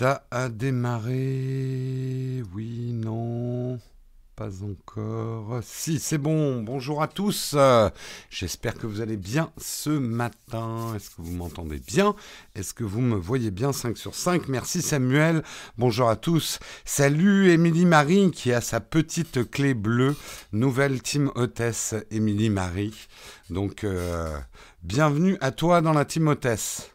Ça a démarré. Oui, non. Pas encore. Si, c'est bon. Bonjour à tous. J'espère que vous allez bien ce matin. Est-ce que vous m'entendez bien? Est-ce que vous me voyez bien 5 sur 5 Merci Samuel. Bonjour à tous. Salut Émilie Marie qui a sa petite clé bleue. Nouvelle team hôtesse Émilie Marie. Donc, euh, bienvenue à toi dans la team hôtesse.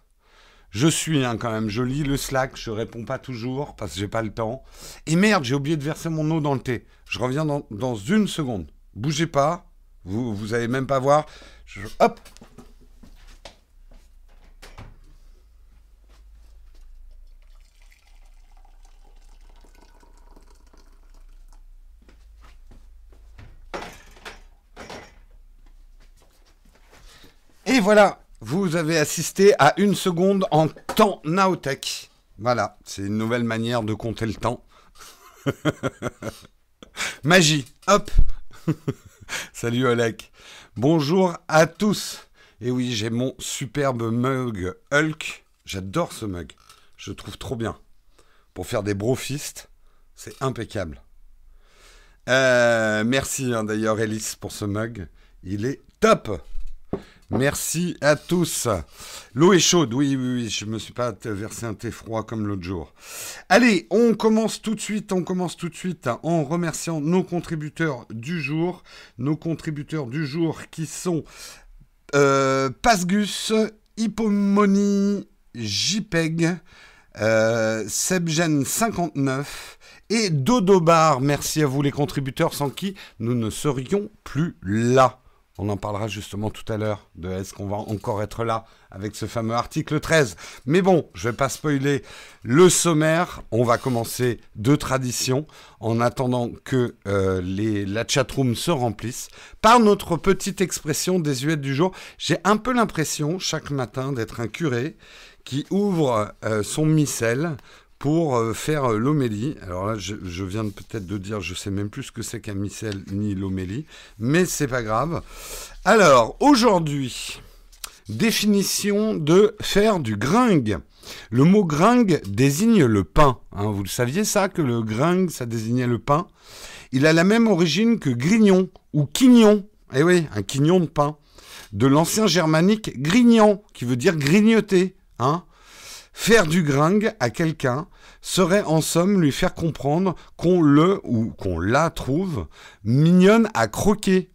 Je suis hein, quand même, je lis le Slack, je réponds pas toujours parce que j'ai pas le temps. Et merde, j'ai oublié de verser mon eau dans le thé. Je reviens dans, une seconde. Bougez pas, vous vous allez même pas voir. Hop. Et voilà, vous avez assisté à une seconde en temps Naotech. Voilà, c'est une nouvelle manière de compter le temps. Magie, hop Salut Olek. Bonjour à tous. Et oui, j'ai mon superbe mug Hulk. J'adore ce mug. Je le trouve trop bien. Pour faire des brofistes, c'est impeccable. Euh, merci hein, d'ailleurs Ellis pour ce mug. Il est top. Merci à tous. L'eau est chaude, oui, oui, oui, je me suis pas versé un thé froid comme l'autre jour. Allez, on commence tout de suite, on commence tout de suite en remerciant nos contributeurs du jour. Nos contributeurs du jour qui sont euh, Pasgus, Hippomoni, JPEG, euh, Sebgen59 et Dodobar. Merci à vous les contributeurs sans qui nous ne serions plus là. On en parlera justement tout à l'heure de est-ce qu'on va encore être là avec ce fameux article 13. Mais bon, je vais pas spoiler le sommaire. On va commencer de tradition en attendant que euh, les, la chatroom se remplisse par notre petite expression désuète du jour. J'ai un peu l'impression chaque matin d'être un curé qui ouvre euh, son missel pour euh, faire euh, l'homélie. Alors là, je, viens peut-être de dire, je sais même plus ce que c'est qu'un missel ni l'homélie, mais c'est pas grave. Alors, aujourd'hui, définition de faire du gringue. Le mot gringue désigne le pain. Hein. vous le saviez ça, que le gringue, ça désignait le pain? Il a la même origine que grignon ou quignon. Eh oui, un quignon de pain. De l'ancien germanique grignon, qui veut dire grignoter. Hein Faire du gringue à quelqu'un serait en somme lui faire comprendre qu'on le ou qu'on la trouve mignonne à croquer.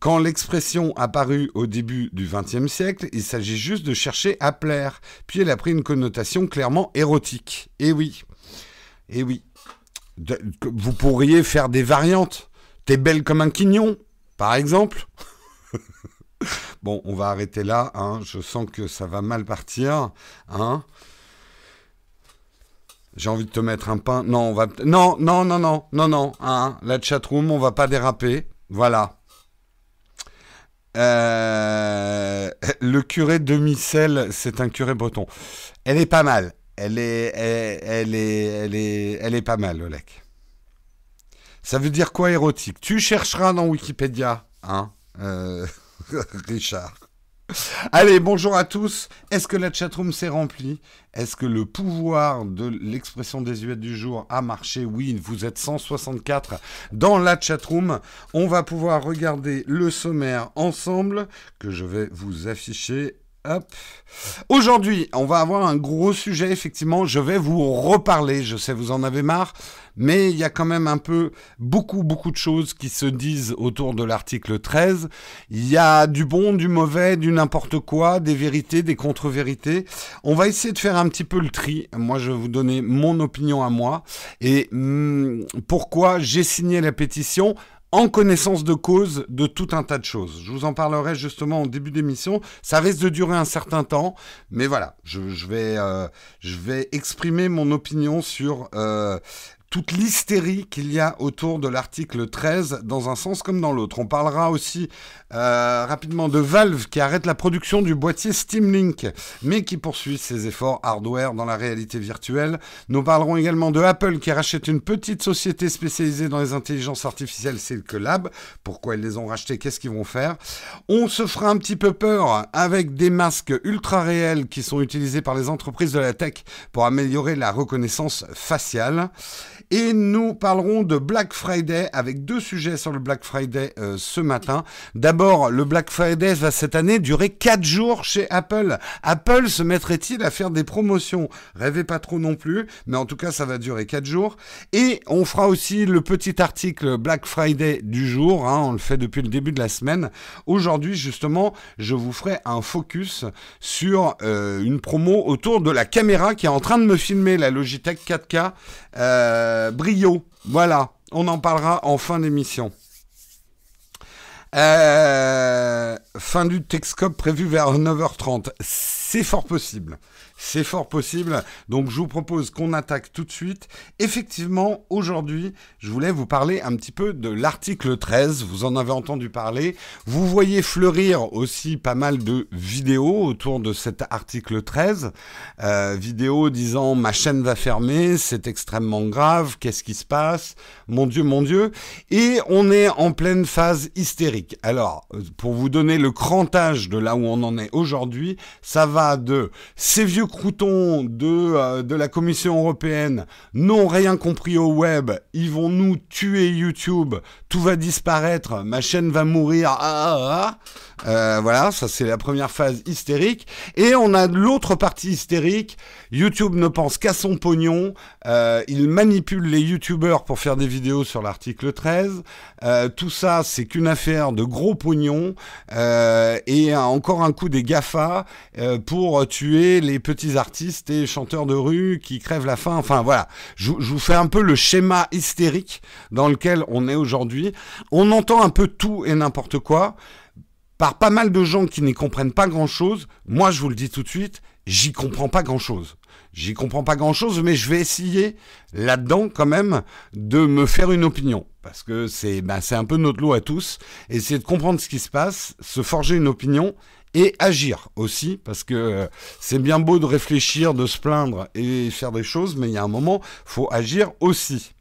Quand l'expression apparut au début du XXe siècle, il s'agit juste de chercher à plaire, puis elle a pris une connotation clairement érotique. Et oui, et oui, vous pourriez faire des variantes. T'es belle comme un quignon, par exemple. bon, on va arrêter là. Hein. Je sens que ça va mal partir. Hein. J'ai envie de te mettre un pain. Non, on va. Non, non, non, non, non, non. Hein. La chatroom, on va pas déraper. Voilà. Euh, le curé de Micelle, c'est un curé breton. Elle est pas mal. Elle est, elle, est, elle est, elle est pas mal, Olek. Ça veut dire quoi érotique? Tu chercheras dans Wikipédia, hein, euh, Richard. Allez, bonjour à tous. Est-ce que la chatroom s'est remplie? Est-ce que le pouvoir de l'expression désuète du jour a marché? Oui, vous êtes 164 dans la chatroom. On va pouvoir regarder le sommaire ensemble que je vais vous afficher Aujourd'hui, on va avoir un gros sujet, effectivement. Je vais vous reparler. Je sais, vous en avez marre. Mais il y a quand même un peu beaucoup, beaucoup de choses qui se disent autour de l'article 13. Il y a du bon, du mauvais, du n'importe quoi, des vérités, des contre-vérités. On va essayer de faire un petit peu le tri. Moi, je vais vous donner mon opinion à moi. Et hmm, pourquoi j'ai signé la pétition? En connaissance de cause de tout un tas de choses. Je vous en parlerai justement au début d'émission. Ça risque de durer un certain temps, mais voilà, je, vais, euh, je vais exprimer mon opinion sur euh, toute l'hystérie qu'il y a autour de l'article 13 dans un sens comme dans l'autre. On parlera aussi euh, rapidement de Valve qui arrête la production du boîtier Steam Link, mais qui poursuit ses efforts hardware dans la réalité virtuelle. Nous parlerons également de Apple qui rachète une petite société spécialisée dans les intelligences artificielles, Silk Lab. Pourquoi ils les ont rachetés Qu'est-ce qu'ils vont faire? On se fera un petit peu peur avec des masques ultra réels qui sont utilisés par les entreprises de la tech pour améliorer la reconnaissance faciale. Et nous parlerons de Black Friday avec deux sujets sur le Black Friday euh, ce matin. D'abord, le Black Friday va cette année durer 4 jours chez Apple. Apple se mettrait-il à faire des promotions? Rêvez pas trop non plus, mais en tout cas, ça va durer 4 jours. Et on fera aussi le petit article Black Friday du jour. Hein, on le fait depuis le début de la semaine. Aujourd'hui, justement, je vous ferai un focus sur euh, une promo autour de la caméra qui est en train de me filmer, la Logitech 4K. Euh, Brio, voilà, on en parlera en fin d'émission. Euh, fin du Texcope prévu vers 9h30. C'est fort possible. C'est fort possible. Donc je vous propose qu'on attaque tout de suite. Effectivement, aujourd'hui, je voulais vous parler un petit peu de l'article 13. Vous en avez entendu parler. Vous voyez fleurir aussi pas mal de vidéos autour de cet article 13. Euh, vidéos disant ma chaîne va fermer, c'est extrêmement grave, qu'est-ce qui se passe? Mon Dieu, mon Dieu. Et on est en pleine phase hystérique. Alors, pour vous donner le crantage de là où on en est aujourd'hui, ça va de ces vieux croutons de, euh, de la Commission européenne n'ont rien compris au web, ils vont nous tuer YouTube, tout va disparaître, ma chaîne va mourir, ah, ah, ah. Euh, voilà, ça c'est la première phase hystérique. Et on a l'autre partie hystérique. YouTube ne pense qu'à son pognon. Euh, il manipule les YouTubeurs pour faire des vidéos sur l'article 13. Euh, tout ça, c'est qu'une affaire de gros pognon. Et encore un coup des GAFA pour tuer les petits artistes et chanteurs de rue qui crèvent la faim. Enfin voilà, je vous fais un peu le schéma hystérique dans lequel on est aujourd'hui. On entend un peu tout et n'importe quoi par pas mal de gens qui n'y comprennent pas grand-chose. Moi, je vous le dis tout de suite, j'y comprends pas grand-chose. J'y comprends pas grand-chose, mais je vais essayer là-dedans quand même de me faire une opinion. Parce que c'est c'est un peu notre lot à tous. Essayer de comprendre ce qui se passe, se forger une opinion et agir aussi. Parce que euh, c'est bien beau de réfléchir, de se plaindre et faire des choses, mais il y a un moment, faut agir aussi.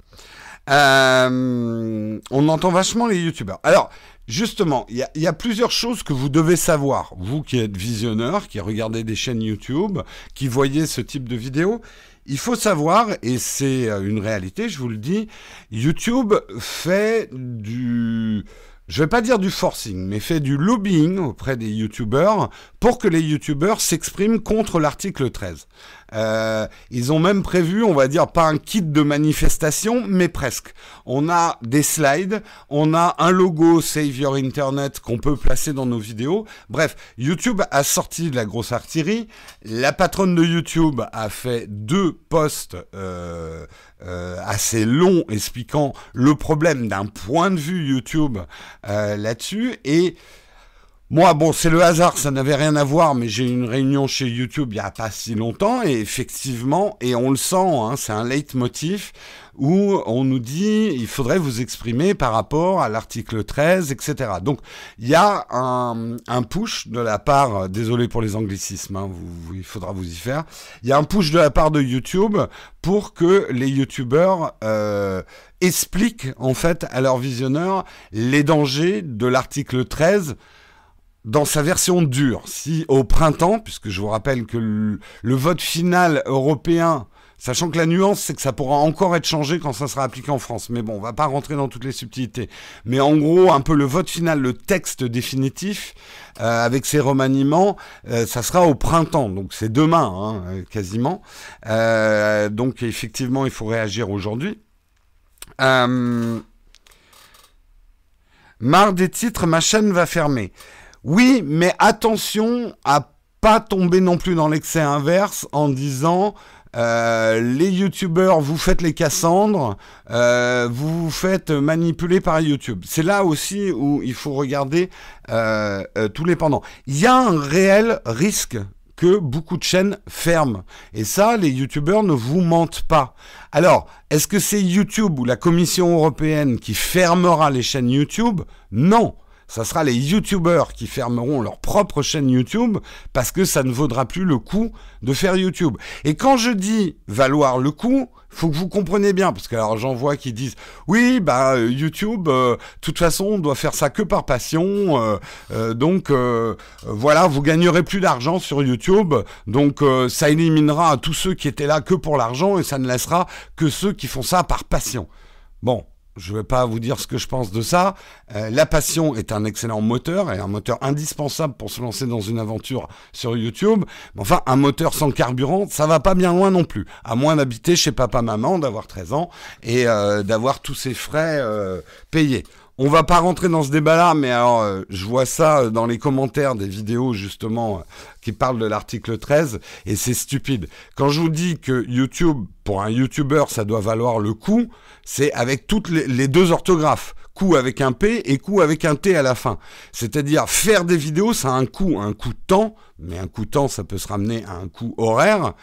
Euh, on entend vachement les youtubeurs. Alors, Justement, il y, a plusieurs choses que vous devez savoir. Vous qui êtes visionneur, qui regardez des chaînes YouTube, qui voyez ce type de vidéos, il faut savoir, et c'est euh, une réalité, je vous le dis, YouTube fait du je vais pas dire du forcing, mais fait du lobbying auprès des youtubeurs pour que les youtubeurs s'expriment contre l'article 13. Euh, ils ont même prévu, on va dire, pas un kit de manifestation, mais presque. On a des slides, on a un logo Save Your Internet qu'on peut placer dans nos vidéos. Bref, YouTube a sorti de la grosse artillerie. La patronne de YouTube a fait deux posts euh, assez longs expliquant le problème d'un point de vue YouTube euh, là-dessus et moi, bon, c'est le hasard, ça n'avait rien à voir, mais j'ai eu une réunion chez YouTube il n'y a pas si longtemps, et effectivement, et on le sent, hein, c'est un leitmotiv où on nous dit il faudrait vous exprimer par rapport à l'article 13, etc. Donc, il y a un, un, push de la part, désolé pour les anglicismes, hein, il faudra vous y faire, il y a un push de la part de YouTube pour que les YouTubeurs euh, expliquent en fait à leurs visionneurs les dangers de l'article 13 dans sa version dure. Si au printemps, puisque je vous rappelle que le, vote final européen, sachant que la nuance, c'est que ça pourra encore être changé quand ça sera appliqué en France. Mais bon, on va pas rentrer dans toutes les subtilités. Mais en gros, un peu le vote final, le texte définitif, euh, avec ses remaniements, euh, ça sera au printemps. Donc c'est demain, hein, quasiment. Euh, donc effectivement, il faut réagir aujourd'hui. marre des titres, ma chaîne va fermer. Oui, mais attention à pas tomber non plus dans l'excès inverse en disant euh, les youtubeurs, vous faites les Cassandres, euh, vous vous faites manipuler par YouTube. C'est là aussi où il faut regarder euh, tous les pendants. Il y a un réel risque que beaucoup de chaînes ferment. Et ça, les youtubeurs ne vous mentent pas. Alors, est-ce que c'est YouTube ou la Commission européenne qui fermera les chaînes YouTube? Non ça sera les youtubeurs qui fermeront leur propre chaîne YouTube parce que ça ne vaudra plus le coup de faire YouTube. Et quand je dis valoir le coup, faut que vous compreniez bien parce que alors j'en vois qui disent oui bah euh, YouTube euh, toute façon on doit faire ça que par passion euh, donc voilà vous gagnerez plus d'argent sur YouTube donc ça éliminera tous ceux qui étaient là que pour l'argent et ça ne laissera que ceux qui font ça par passion. Bon, je ne vais pas vous dire ce que je pense de ça. Euh, la passion est un excellent moteur et un moteur indispensable pour se lancer dans une aventure sur YouTube. Mais enfin, un moteur sans carburant, ça va pas bien loin non plus. À moins d'habiter chez papa-maman, d'avoir 13 ans et euh, d'avoir tous ses frais euh, payés. On va pas rentrer dans ce débat-là, mais alors euh, je vois ça euh, dans les commentaires des vidéos justement euh, qui parlent de l'article 13 et c'est stupide. Quand je vous dis que YouTube, pour un YouTuber, ça doit valoir le coup, c'est avec toutes les, deux orthographes. Coup avec un P et coup avec un T à la fin. C'est-à-dire faire des vidéos, ça a un coût, un coût de temps, mais un coût de temps, ça peut se ramener à un coût horaire.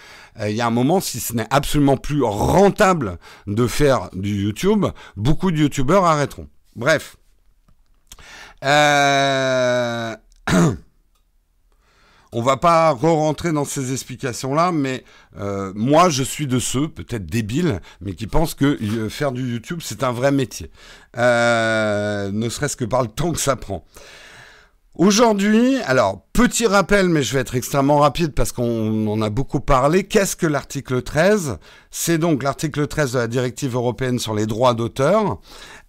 Il y a un moment, si ce n'est absolument plus rentable de faire du YouTube, beaucoup de YouTubeurs arrêteront. Bref. Euh... On va pas re-rentrer dans ces explications-là, mais euh, moi, je suis de ceux, peut-être débiles, mais qui pensent que euh, faire du YouTube, c'est un vrai métier. Ne serait-ce que par le temps que ça prend. Aujourd'hui, alors petit rappel, mais je vais être extrêmement rapide parce qu'on en a beaucoup parlé. Qu'est-ce que l'article 13 C'est donc l'article 13 de la directive européenne sur les droits d'auteur.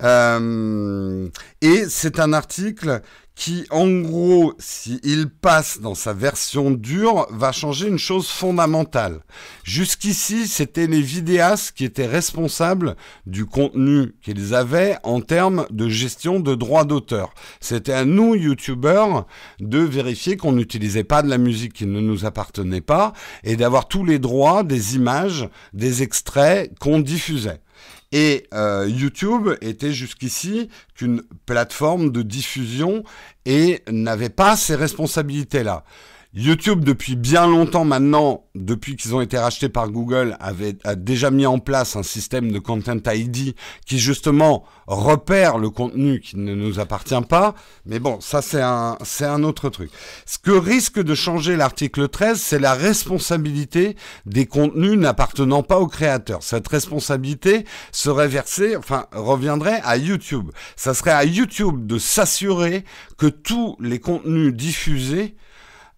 Euh, et c'est un article qui, en gros, s'il passe dans sa version dure, va changer une chose fondamentale. Jusqu'ici, c'était les vidéastes qui étaient responsables du contenu qu'ils avaient en termes de gestion de droits d'auteur. C'était à nous, youtubeurs, de vérifier qu'on n'utilisait pas de la musique qui ne nous appartenait pas et d'avoir tous les droits des images, des extraits qu'on diffusait. Et euh, YouTube était jusqu'ici qu'une plateforme de diffusion et n'avait pas ces responsabilités-là. YouTube, depuis bien longtemps maintenant, depuis qu'ils ont été rachetés par Google, avait a déjà mis en place un système de Content ID qui justement repère le contenu qui ne nous appartient pas. Mais bon, ça c'est un, c'est un autre truc. Ce que risque de changer l'article 13, c'est la responsabilité des contenus n'appartenant pas aux créateurs. Cette responsabilité serait versée, enfin, reviendrait à YouTube. Ça serait à YouTube de s'assurer que tous les contenus diffusés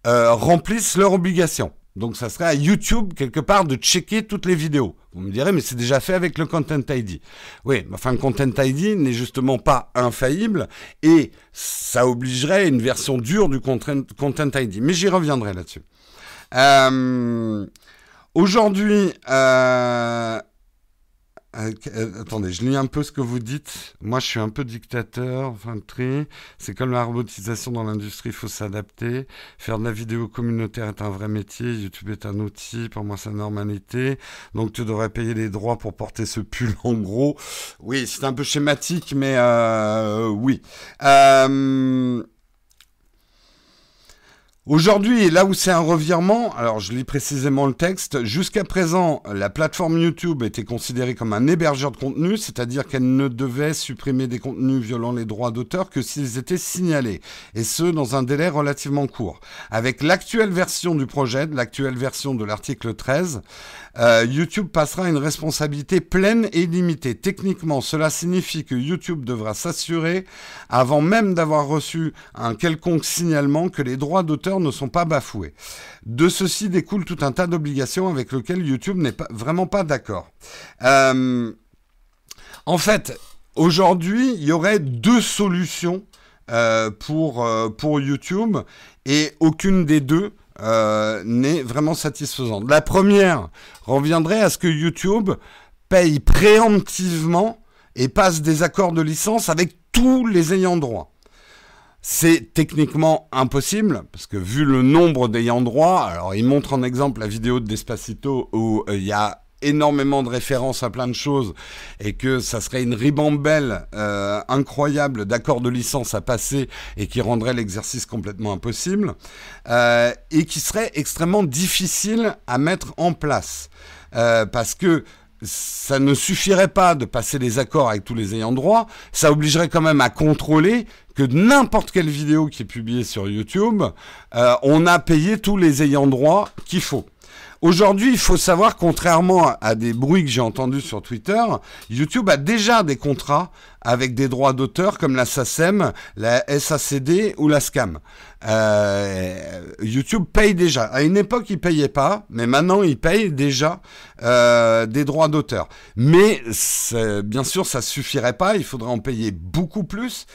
euh, remplissent leur obligation. Donc ça serait à YouTube quelque part de checker toutes les vidéos. Vous me direz, mais c'est déjà fait avec le Content ID. Oui, enfin le Content ID n'est justement pas infaillible et ça obligerait une version dure du Content, ID. Mais j'y reviendrai là-dessus. Euh, aujourd'hui, euh, euh, euh, attendez, je lis un peu ce que vous dites. Moi, je suis un peu dictateur. Enfin, tri. C'est comme la robotisation dans l'industrie, il faut s'adapter. Faire de la vidéo communautaire est un vrai métier. YouTube est un outil. Pour moi, c'est normalité. Donc, tu devrais payer les droits pour porter ce pull. En gros, oui, c'est un peu schématique, mais euh, oui. Aujourd'hui, là où c'est un revirement, alors je lis précisément le texte, jusqu'à présent, la plateforme YouTube était considérée comme un hébergeur de contenu, c'est-à-dire qu'elle ne devait supprimer des contenus violant les droits d'auteur que s'ils étaient signalés, et ce, dans un délai relativement court. Avec l'actuelle version du projet, l'actuelle version de l'article 13, euh, YouTube passera à une responsabilité pleine et limitée. Techniquement, cela signifie que YouTube devra s'assurer, avant même d'avoir reçu un quelconque signalement, que les droits d'auteur ne sont pas bafoués. De ceci découle tout un tas d'obligations avec lesquelles YouTube n'est pas, vraiment pas d'accord. Euh, en fait, aujourd'hui, il y aurait deux solutions euh, pour, pour YouTube et aucune des deux euh, n'est vraiment satisfaisante. La première reviendrait à ce que YouTube paye préemptivement et passe des accords de licence avec tous les ayants droit. C'est techniquement impossible, parce que vu le nombre d'ayants droit, alors il montre en exemple la vidéo de Despacito où euh, il y a énormément de références à plein de choses et que ça serait une ribambelle euh, incroyable d'accords de licence à passer et qui rendrait l'exercice complètement impossible euh, et qui serait extrêmement difficile à mettre en place. Parce que ça ne suffirait pas de passer les accords avec tous les ayants droit, ça obligerait quand même à contrôler que n'importe quelle vidéo qui est publiée sur YouTube, on a payé tous les ayants droit qu'il faut. Aujourd'hui, il faut savoir, contrairement à des bruits que j'ai entendus sur Twitter, YouTube a déjà des contrats avec des droits d'auteur comme la SACEM, la SACD ou la SCAM. Euh, YouTube paye déjà. À une époque, il payait pas, mais maintenant, il paye déjà euh, des droits d'auteur. Mais bien sûr, ça suffirait pas. Il faudrait en payer beaucoup plus.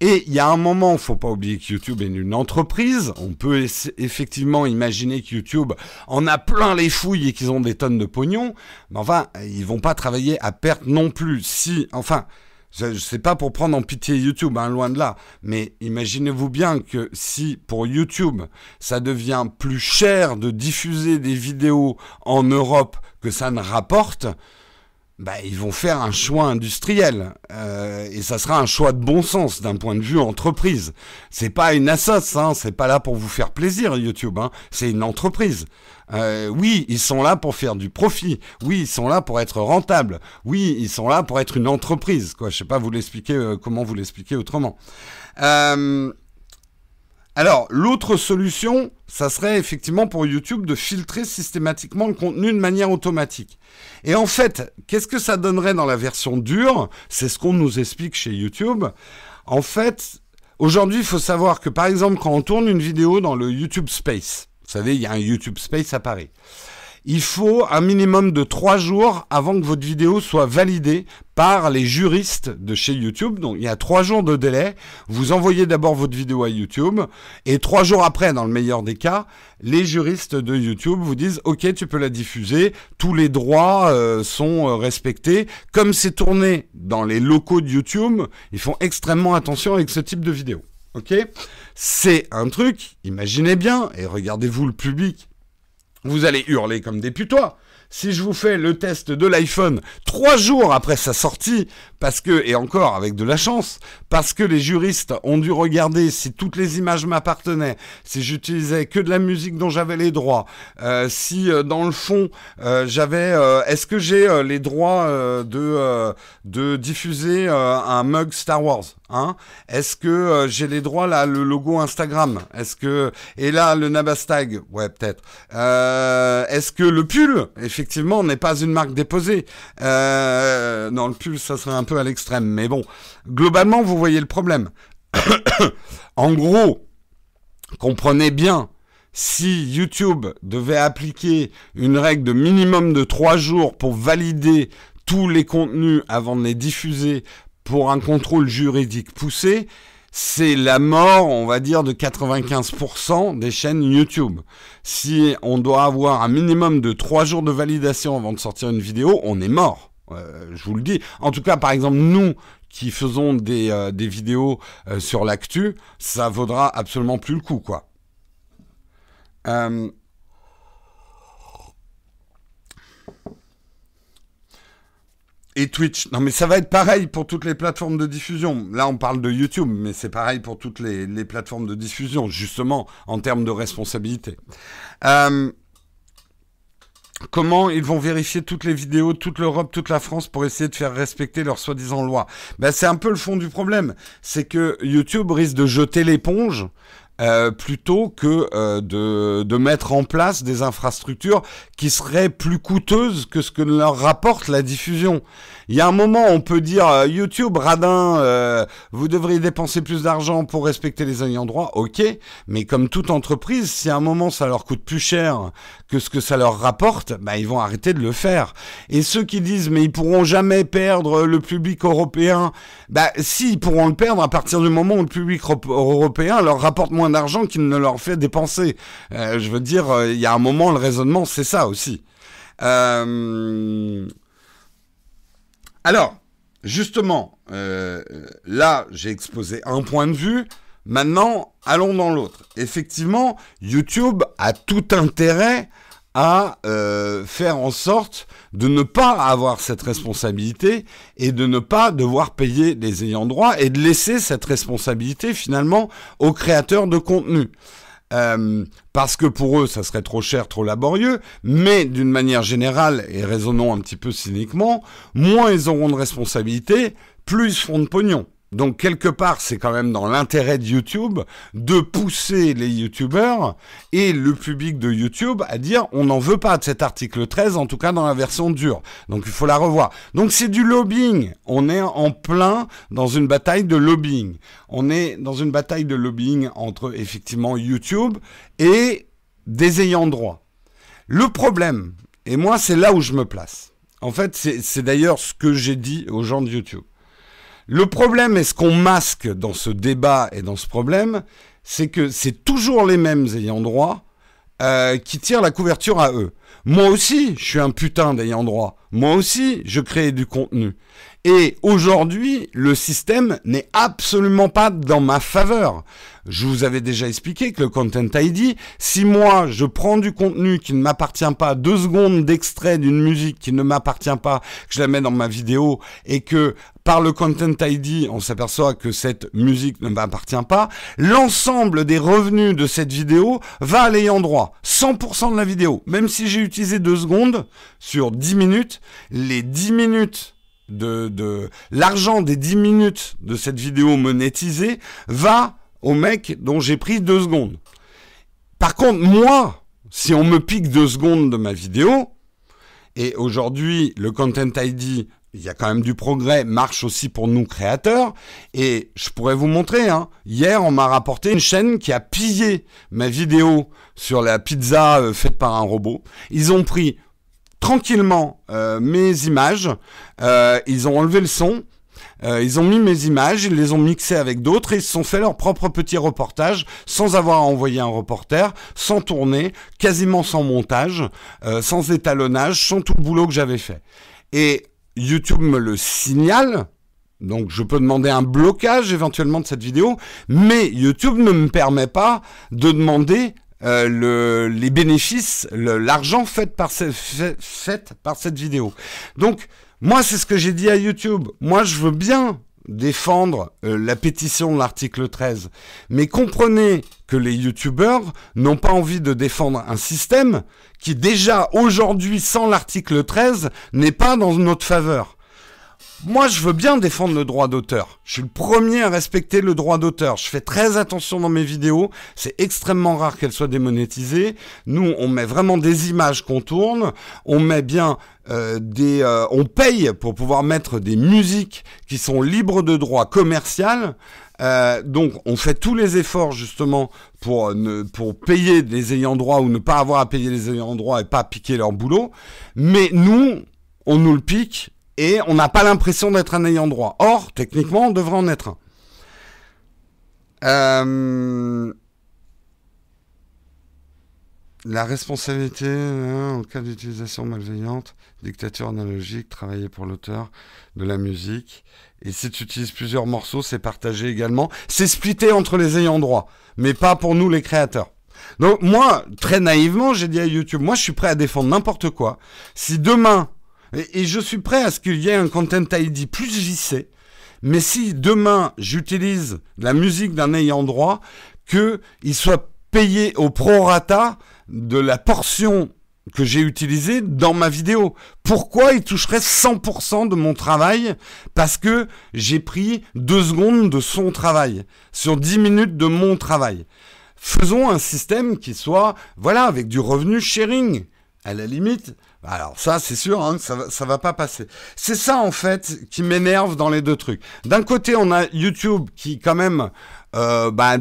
Et il y a un moment, faut pas oublier que YouTube est une entreprise. On peut effectivement imaginer que YouTube en a plein les fouilles et qu'ils ont des tonnes de pognon. Mais enfin, ils vont pas travailler à perte non plus. Si, enfin, sais pas pour prendre en pitié YouTube, hein, loin de là, mais imaginez-vous bien que si pour YouTube ça devient plus cher de diffuser des vidéos en Europe que ça ne rapporte, bah, ils vont faire un choix industriel euh, et ça sera un choix de bon sens d'un point de vue entreprise. C'est pas une assoce, hein, c'est pas là pour vous faire plaisir YouTube, hein, c'est une entreprise. Euh, oui, ils sont là pour faire du profit. Oui, ils sont là pour être rentables. Oui, ils sont là pour être une entreprise. Quoi, je sais pas vous l'expliquer euh, comment vous l'expliquer autrement. Alors, l'autre solution, ça serait effectivement pour YouTube de filtrer systématiquement le contenu de manière automatique. Et en fait, qu'est-ce que ça donnerait dans la version dure? C'est ce qu'on nous explique chez YouTube. En fait, aujourd'hui, il faut savoir que par exemple, quand on tourne une vidéo dans le YouTube Space, vous savez, il y a un YouTube Space à Paris. Il faut un minimum de trois jours avant que votre vidéo soit validée par les juristes de chez YouTube. Donc il y a trois jours de délai. Vous envoyez d'abord votre vidéo à YouTube et trois jours après, dans le meilleur des cas, les juristes de YouTube vous disent OK, tu peux la diffuser. Tous les droits euh, sont euh, respectés. Comme c'est tourné dans les locaux de YouTube, ils font extrêmement attention avec ce type de vidéo. Ok? C'est un truc, imaginez bien, et regardez-vous le public. Vous allez hurler comme des putois. Si je vous fais le test de l'iPhone trois jours après sa sortie, parce que, et encore avec de la chance, parce que les juristes ont dû regarder si toutes les images m'appartenaient, si j'utilisais que de la musique dont j'avais les droits, euh, si euh, dans le fond euh, j'avais, est-ce que j'ai les droits de de diffuser un mug Star Wars, hein? Est-ce que j'ai les droits là, le logo Instagram? Est-ce que et là le Nabastag, ouais peut-être. est-ce que le pull, effectivement n'est pas une marque déposée? Euh, dans le pull, ça serait un peu à l'extrême. Mais bon, globalement, vous voyez le problème. en gros, comprenez bien, si YouTube devait appliquer une règle de minimum de trois jours pour valider tous les contenus avant de les diffuser pour un contrôle juridique poussé, c'est la mort, on va dire, de 95% des chaînes YouTube. Si on doit avoir un minimum de 3 jours de validation avant de sortir une vidéo, on est mort. Euh, je vous le dis. En tout cas, par exemple, nous qui faisons des, euh, vidéos euh, sur l'actu, ça vaudra absolument plus le coup, quoi. et Twitch. Non, mais ça va être pareil pour toutes les plateformes de diffusion. Là, on parle de YouTube, mais c'est pareil pour toutes les, plateformes de diffusion, justement, en termes de responsabilité. Comment ils vont vérifier toutes les vidéos, toute l'Europe, toute la France pour essayer de faire respecter leur soi-disant loi ben, C'est un peu le fond du problème. C'est que YouTube risque de jeter l'éponge euh, plutôt que euh, de, de, mettre en place des infrastructures qui seraient plus coûteuses que ce que leur rapporte la diffusion. Il y a un moment, on peut dire euh, YouTube, radin, euh, vous devriez dépenser plus d'argent pour respecter les ayants droit, ok, mais comme toute entreprise, si à un moment ça leur coûte plus cher que ce que ça leur rapporte, bah, ils vont arrêter de le faire. Et ceux qui disent mais ils pourront jamais perdre le public européen, bah si, ils pourront le perdre à partir du moment où le public européen leur rapporte moins d'argent qu'il ne leur fait dépenser. Euh, je veux dire, il y a un moment, le raisonnement, c'est ça aussi. Euh, alors, justement, euh, là, j'ai exposé un point de vue. Maintenant, allons dans l'autre. Effectivement, YouTube a tout intérêt à euh, faire en sorte de ne pas avoir cette responsabilité et de ne pas devoir payer les ayants droit et de laisser cette responsabilité finalement aux créateurs de contenu. Euh, parce que pour eux, ça serait trop cher, trop laborieux, mais d'une manière générale, et raisonnons un petit peu cyniquement, moins ils auront de responsabilité, plus ils feront de pognon. Donc quelque part, c'est quand même dans l'intérêt de YouTube de pousser les YouTubeurs et le public de YouTube à dire on n'en veut pas de cet article 13, en tout cas dans la version dure. Donc il faut la revoir. Donc c'est du lobbying. On est en plein dans une bataille de lobbying. On est dans une bataille de lobbying entre effectivement YouTube et des ayants droit. Le problème, et moi c'est là où je me place. En fait, c'est d'ailleurs ce que j'ai dit aux gens de YouTube. Le problème, est ce qu'on masque dans ce débat et dans ce problème, c'est que c'est toujours les mêmes ayants droit euh, qui tirent la couverture à eux. Moi aussi, je suis un putain d'ayant droit. Moi aussi, je crée du contenu. Et aujourd'hui, le système n'est absolument pas dans ma faveur. Je vous avais déjà expliqué que le Content ID, si moi je prends du contenu qui ne m'appartient pas, deux secondes d'extrait d'une musique qui ne m'appartient pas, que je la mets dans ma vidéo et que par le Content ID, on s'aperçoit que cette musique ne m'appartient pas, l'ensemble des revenus de cette vidéo va à l'ayant droit. 100% de la vidéo. Même si j'ai utilisé deux secondes sur 10 minutes, les 10 minutes de, l'argent des 10 minutes de cette vidéo monétisée va au mec dont j'ai pris deux secondes. Par contre, moi, si on me pique deux secondes de ma vidéo, et aujourd'hui, le Content ID, il y a quand même du progrès, marche aussi pour nous créateurs. Et je pourrais vous montrer, hein, hier, on m'a rapporté une chaîne qui a pillé ma vidéo sur la pizza euh, faite par un robot. Ils ont pris tranquillement euh, mes images, euh, ils ont enlevé le son, euh, ils ont mis mes images, ils les ont mixées avec d'autres et ils se sont fait leur propre petit reportage sans avoir à envoyer un reporter, sans tourner, quasiment sans montage, sans étalonnage, sans tout le boulot que j'avais fait. Et YouTube me le signale, donc je peux demander un blocage éventuellement de cette vidéo, mais YouTube ne me permet pas de demander euh, le, les bénéfices, l'argent fait par, fait par cette vidéo. Donc, moi, c'est ce que j'ai dit à YouTube. Moi, je veux bien défendre euh, la pétition de l'article 13. Mais comprenez que les youtubeurs n'ont pas envie de défendre un système qui déjà aujourd'hui, sans l'article 13, n'est pas dans notre faveur. Moi, je veux bien défendre le droit d'auteur. Je suis le premier à respecter le droit d'auteur. Je fais très attention dans mes vidéos. C'est extrêmement rare qu'elles soient démonétisées. Nous, on met vraiment des images qu'on tourne. On met bien euh, des, euh, on paye pour pouvoir mettre des musiques qui sont libres de droit commercial. Euh, donc, on fait tous les efforts justement pour ne, pour payer les ayants droit ou ne pas avoir à payer les ayants droit et pas piquer leur boulot. Mais nous, on nous le pique et on n'a pas l'impression d'être un ayant droit. Or, techniquement, on devrait en être un. Euh, la responsabilité hein, en cas d'utilisation malveillante, dictature analogique, travailler pour l'auteur de la musique. Et si tu utilises plusieurs morceaux, c'est partagé également. C'est splitté entre les ayants droit, mais pas pour nous les créateurs. Donc moi, très naïvement, j'ai dit à YouTube, moi je suis prêt à défendre n'importe quoi. Si demain, et, je suis prêt à ce qu'il y ait un Content ID plus vissé. Mais si demain j'utilise la musique d'un ayant droit, qu'il soit payé au prorata de la portion que j'ai utilisée dans ma vidéo. Pourquoi il toucherait 100% de mon travail? Parce que j'ai pris deux secondes de son travail sur 10 minutes de mon travail. Faisons un système qui soit, voilà, avec du revenu sharing. À la limite, alors ça, c'est sûr, hein, ça, ça va pas passer. C'est ça en fait qui m'énerve dans les deux trucs. D'un côté, on a YouTube qui quand même euh, bah,